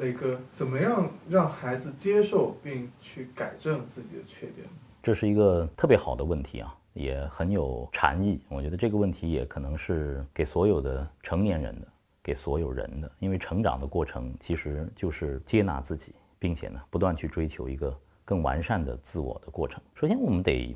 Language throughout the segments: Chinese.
磊哥，怎么样让孩子接受并去改正自己的缺点？这是一个特别好的问题啊，也很有禅意。我觉得这个问题也可能是给所有的成年人的，给所有人的，因为成长的过程其实就是接纳自己，并且呢，不断去追求一个更完善的自我的过程。首先，我们得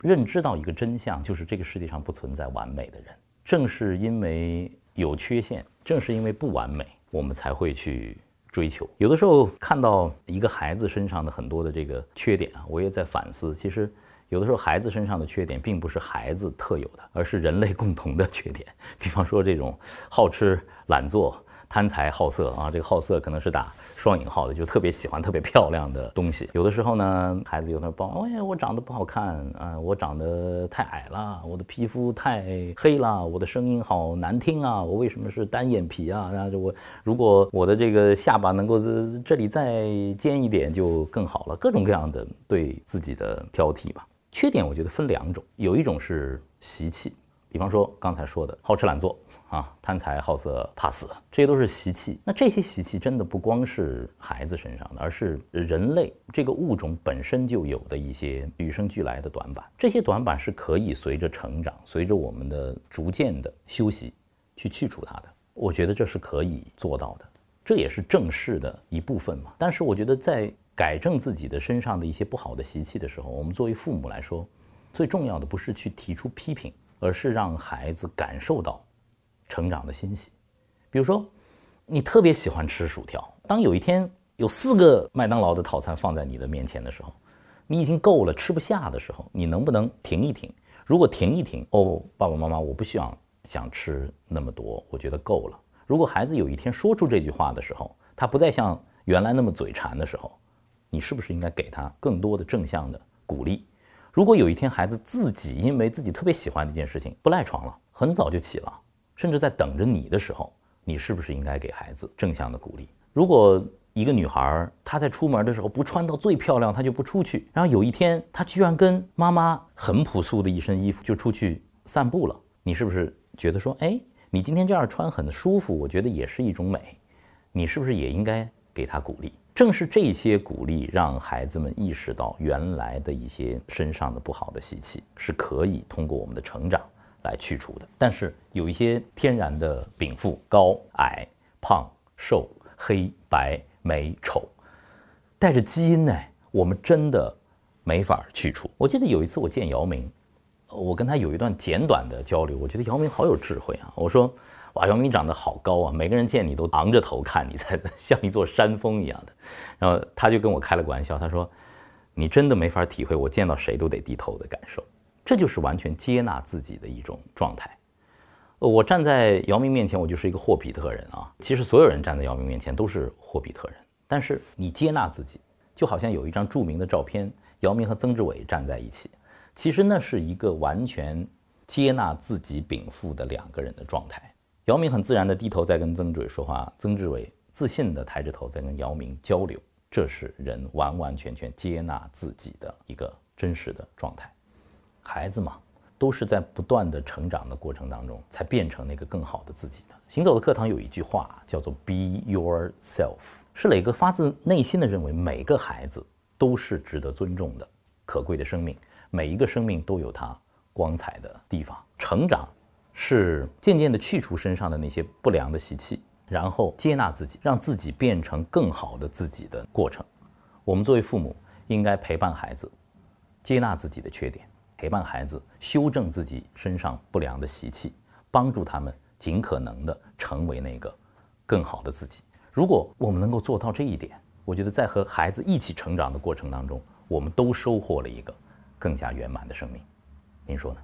认知到一个真相，就是这个世界上不存在完美的人。正是因为有缺陷，正是因为不完美，我们才会去追求。有的时候看到一个孩子身上的很多的这个缺点啊，我也在反思。其实有的时候孩子身上的缺点，并不是孩子特有的，而是人类共同的缺点。比方说这种好吃懒做。贪财好色啊，这个好色可能是打双引号的，就特别喜欢特别漂亮的东西。有的时候呢，孩子有的抱，哎呀，我长得不好看啊，我长得太矮了，我的皮肤太黑了，我的声音好难听啊，我为什么是单眼皮啊？然后我如果我的这个下巴能够这里再尖一点就更好了。各种各样的对自己的挑剔吧。缺点我觉得分两种，有一种是习气，比方说刚才说的好吃懒做。啊，贪财好色怕死，这些都是习气。那这些习气真的不光是孩子身上的，而是人类这个物种本身就有的一些与生俱来的短板。这些短板是可以随着成长，随着我们的逐渐的休息，去去除它的。我觉得这是可以做到的，这也是正视的一部分嘛。但是我觉得在改正自己的身上的一些不好的习气的时候，我们作为父母来说，最重要的不是去提出批评，而是让孩子感受到。成长的欣喜，比如说，你特别喜欢吃薯条。当有一天有四个麦当劳的套餐放在你的面前的时候，你已经够了，吃不下的时候，你能不能停一停？如果停一停，哦，爸爸妈妈，我不希望想吃那么多，我觉得够了。如果孩子有一天说出这句话的时候，他不再像原来那么嘴馋的时候，你是不是应该给他更多的正向的鼓励？如果有一天孩子自己因为自己特别喜欢的一件事情不赖床了，很早就起了。甚至在等着你的时候，你是不是应该给孩子正向的鼓励？如果一个女孩她在出门的时候不穿到最漂亮，她就不出去。然后有一天她居然跟妈妈很朴素的一身衣服就出去散步了，你是不是觉得说，哎，你今天这样穿很舒服，我觉得也是一种美，你是不是也应该给她鼓励？正是这些鼓励，让孩子们意识到原来的一些身上的不好的习气是可以通过我们的成长。来去除的，但是有一些天然的禀赋，高矮、胖瘦、黑白美丑，带着基因呢，我们真的没法去除。我记得有一次我见姚明，我跟他有一段简短的交流，我觉得姚明好有智慧啊。我说，哇，姚明长得好高啊，每个人见你都昂着头看你，才 像一座山峰一样的。然后他就跟我开了个玩笑，他说，你真的没法体会我见到谁都得低头的感受。这就是完全接纳自己的一种状态。呃我站在姚明面前，我就是一个霍比特人啊。其实所有人站在姚明面前都是霍比特人。但是你接纳自己，就好像有一张著名的照片，姚明和曾志伟站在一起。其实那是一个完全接纳自己禀赋的两个人的状态。姚明很自然地低头在跟曾志伟说话，曾志伟自信地抬着头在跟姚明交流。这是人完完全全接纳自己的一个真实的状态。孩子嘛，都是在不断的成长的过程当中，才变成那个更好的自己的。行走的课堂有一句话叫做 “Be yourself”，是磊哥发自内心的认为，每个孩子都是值得尊重的、可贵的生命，每一个生命都有它光彩的地方。成长是渐渐的去除身上的那些不良的习气，然后接纳自己，让自己变成更好的自己的过程。我们作为父母，应该陪伴孩子，接纳自己的缺点。陪伴孩子修正自己身上不良的习气，帮助他们尽可能的成为那个更好的自己。如果我们能够做到这一点，我觉得在和孩子一起成长的过程当中，我们都收获了一个更加圆满的生命。您说呢？